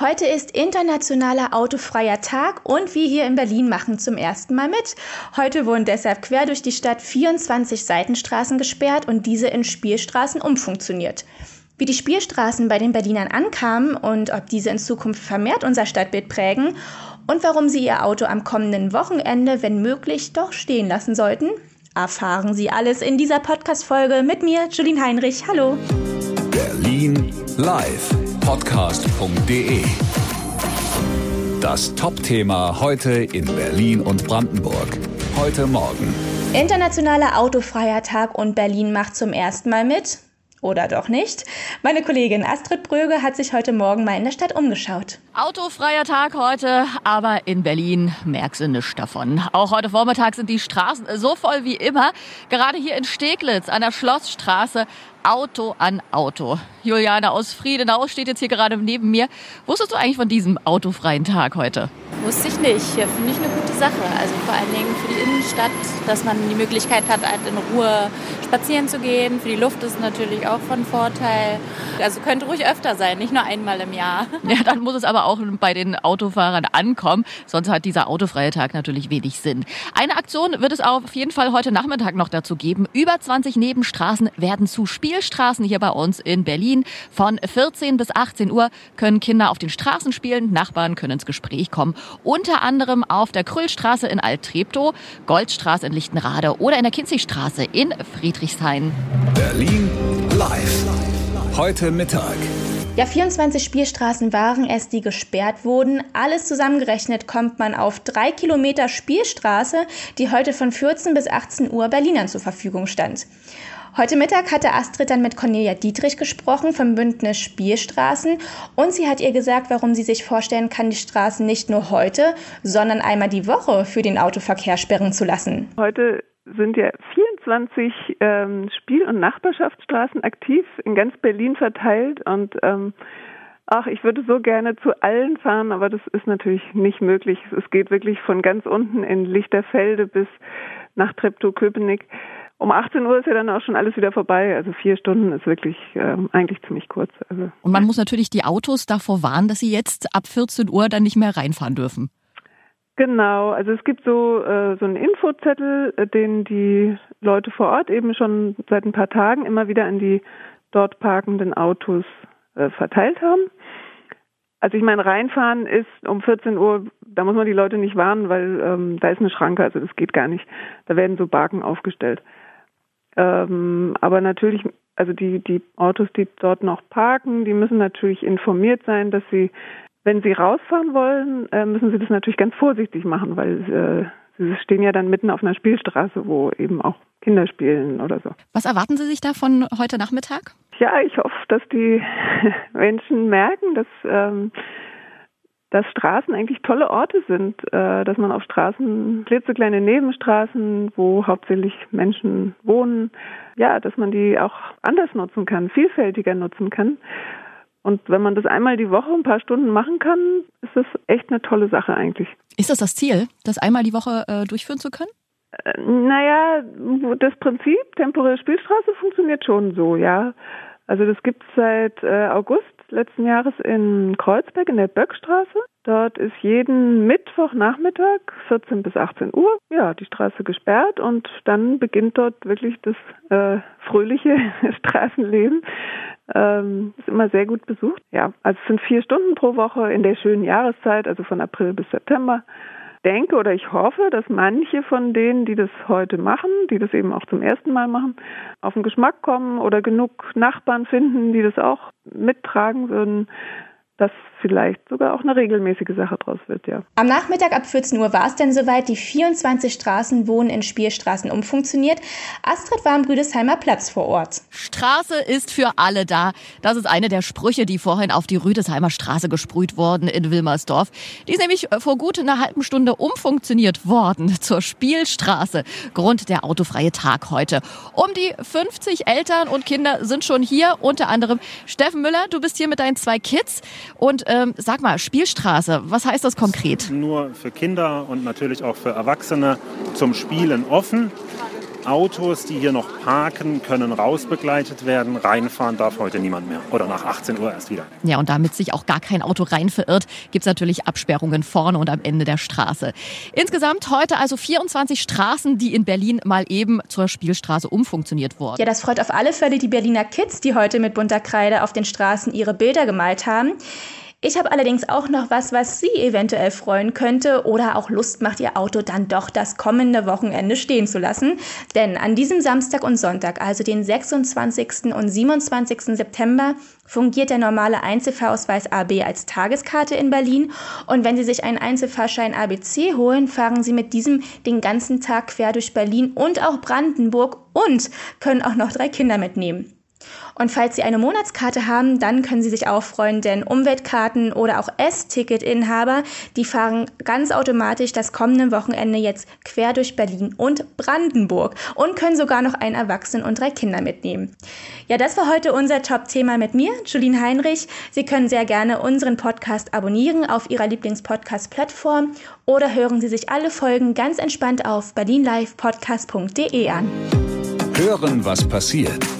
Heute ist internationaler autofreier Tag und wir hier in Berlin machen zum ersten Mal mit. Heute wurden deshalb quer durch die Stadt 24 Seitenstraßen gesperrt und diese in Spielstraßen umfunktioniert. Wie die Spielstraßen bei den Berlinern ankamen und ob diese in Zukunft vermehrt unser Stadtbild prägen und warum sie ihr Auto am kommenden Wochenende, wenn möglich, doch stehen lassen sollten, erfahren Sie alles in dieser Podcast-Folge mit mir, Julien Heinrich. Hallo. Berlin live podcast.de. Das Top-Thema heute in Berlin und Brandenburg. Heute Morgen. Internationaler Autofreier Tag und Berlin macht zum ersten Mal mit. Oder doch nicht? Meine Kollegin Astrid Bröge hat sich heute Morgen mal in der Stadt umgeschaut. Autofreier Tag heute, aber in Berlin merkst du nichts davon. Auch heute Vormittag sind die Straßen so voll wie immer. Gerade hier in Steglitz an der Schlossstraße Auto an Auto. Juliane aus Friedenau steht jetzt hier gerade neben mir. Wusstest du eigentlich von diesem autofreien Tag heute? Wusste ich nicht. Finde ich eine gute Sache. Also vor allen Dingen für die Innenstadt, dass man die Möglichkeit hat, halt in Ruhe spazieren zu gehen. Für die Luft ist natürlich auch von Vorteil. Also könnte ruhig öfter sein, nicht nur einmal im Jahr. Ja, dann muss es aber auch bei den Autofahrern ankommen. Sonst hat dieser autofreie Tag natürlich wenig Sinn. Eine Aktion wird es auf jeden Fall heute Nachmittag noch dazu geben. Über 20 Nebenstraßen werden zu Spielstraßen hier bei uns in Berlin. Von 14 bis 18 Uhr können Kinder auf den Straßen spielen, Nachbarn können ins Gespräch kommen. Unter anderem auf der Krüllstraße in Alt-Treptow, Goldstraße in Lichtenrade oder in der Kinzigstraße in Friedrichshain. Berlin live. Heute Mittag. Ja, 24 Spielstraßen waren es, die gesperrt wurden. Alles zusammengerechnet kommt man auf drei Kilometer Spielstraße, die heute von 14 bis 18 Uhr Berlinern zur Verfügung stand. Heute Mittag hatte Astrid dann mit Cornelia Dietrich gesprochen vom Bündnis Spielstraßen und sie hat ihr gesagt, warum sie sich vorstellen kann, die Straßen nicht nur heute, sondern einmal die Woche für den Autoverkehr sperren zu lassen. Heute sind ja 24 ähm, Spiel- und Nachbarschaftsstraßen aktiv in ganz Berlin verteilt und ähm, Ach, ich würde so gerne zu allen fahren, aber das ist natürlich nicht möglich. Es geht wirklich von ganz unten in Lichterfelde bis nach Treptow-Köpenick. Um 18 Uhr ist ja dann auch schon alles wieder vorbei. Also vier Stunden ist wirklich ähm, eigentlich ziemlich kurz. Also. Und man muss natürlich die Autos davor warnen, dass sie jetzt ab 14 Uhr dann nicht mehr reinfahren dürfen. Genau, also es gibt so, äh, so einen Infozettel, äh, den die Leute vor Ort eben schon seit ein paar Tagen immer wieder an die dort parkenden Autos äh, verteilt haben. Also ich meine, reinfahren ist um 14 Uhr, da muss man die Leute nicht warnen, weil ähm, da ist eine Schranke, also das geht gar nicht. Da werden so Barken aufgestellt. Ähm, aber natürlich, also die, die Autos, die dort noch parken, die müssen natürlich informiert sein, dass sie wenn Sie rausfahren wollen, äh, müssen Sie das natürlich ganz vorsichtig machen, weil äh, Sie stehen ja dann mitten auf einer Spielstraße, wo eben auch Kinder spielen oder so. Was erwarten Sie sich da von heute Nachmittag? Ja, ich hoffe, dass die Menschen merken, dass, ähm, dass Straßen eigentlich tolle Orte sind, äh, dass man auf Straßen, klitzekleine Nebenstraßen, wo hauptsächlich Menschen wohnen, ja, dass man die auch anders nutzen kann, vielfältiger nutzen kann und wenn man das einmal die Woche ein paar Stunden machen kann, ist das echt eine tolle Sache eigentlich. Ist das das Ziel, das einmal die Woche äh, durchführen zu können? Äh, naja, das Prinzip temporäre Spielstraße funktioniert schon so, ja. Also das gibt es seit äh, August letzten Jahres in Kreuzberg in der Böckstraße. Dort ist jeden Mittwochnachmittag 14 bis 18 Uhr ja die Straße gesperrt und dann beginnt dort wirklich das äh, fröhliche Straßenleben. Ähm, ist immer sehr gut besucht. Ja, also es sind vier Stunden pro Woche in der schönen Jahreszeit, also von April bis September. Denke oder ich hoffe, dass manche von denen, die das heute machen, die das eben auch zum ersten Mal machen, auf den Geschmack kommen oder genug Nachbarn finden, die das auch mittragen würden, dass vielleicht sogar auch eine regelmäßige Sache draus wird, ja. Am Nachmittag ab 14 Uhr war es denn soweit. Die 24 Straßen wohnen in Spielstraßen umfunktioniert. Astrid war am Rüdesheimer Platz vor Ort. Straße ist für alle da. Das ist eine der Sprüche, die vorhin auf die Rüdesheimer Straße gesprüht wurden in Wilmersdorf. Die ist nämlich vor gut einer halben Stunde umfunktioniert worden zur Spielstraße. Grund der autofreie Tag heute. Um die 50 Eltern und Kinder sind schon hier, unter anderem Steffen Müller. Du bist hier mit deinen zwei Kids und ähm, sag mal, Spielstraße, was heißt das konkret? Nur für Kinder und natürlich auch für Erwachsene zum Spielen offen. Autos, die hier noch parken, können rausbegleitet werden. Reinfahren darf heute niemand mehr. Oder nach 18 Uhr erst wieder. Ja, und damit sich auch gar kein Auto rein verirrt, gibt es natürlich Absperrungen vorne und am Ende der Straße. Insgesamt heute also 24 Straßen, die in Berlin mal eben zur Spielstraße umfunktioniert wurden. Ja, das freut auf alle Fälle die Berliner Kids, die heute mit bunter Kreide auf den Straßen ihre Bilder gemalt haben. Ich habe allerdings auch noch was, was Sie eventuell freuen könnte oder auch Lust macht, Ihr Auto dann doch das kommende Wochenende stehen zu lassen. Denn an diesem Samstag und Sonntag, also den 26. und 27. September, fungiert der normale Einzelfahrausweis AB als Tageskarte in Berlin. Und wenn Sie sich einen Einzelfahrschein ABC holen, fahren Sie mit diesem den ganzen Tag quer durch Berlin und auch Brandenburg und können auch noch drei Kinder mitnehmen. Und falls Sie eine Monatskarte haben, dann können Sie sich auch freuen, denn Umweltkarten oder auch S-Ticket-Inhaber, die fahren ganz automatisch das kommende Wochenende jetzt quer durch Berlin und Brandenburg und können sogar noch einen Erwachsenen und drei Kinder mitnehmen. Ja, das war heute unser Top-Thema mit mir, Julien Heinrich. Sie können sehr gerne unseren Podcast abonnieren auf Ihrer Lieblingspodcast-Plattform oder hören Sie sich alle Folgen ganz entspannt auf berlinlivepodcast.de an. Hören, was passiert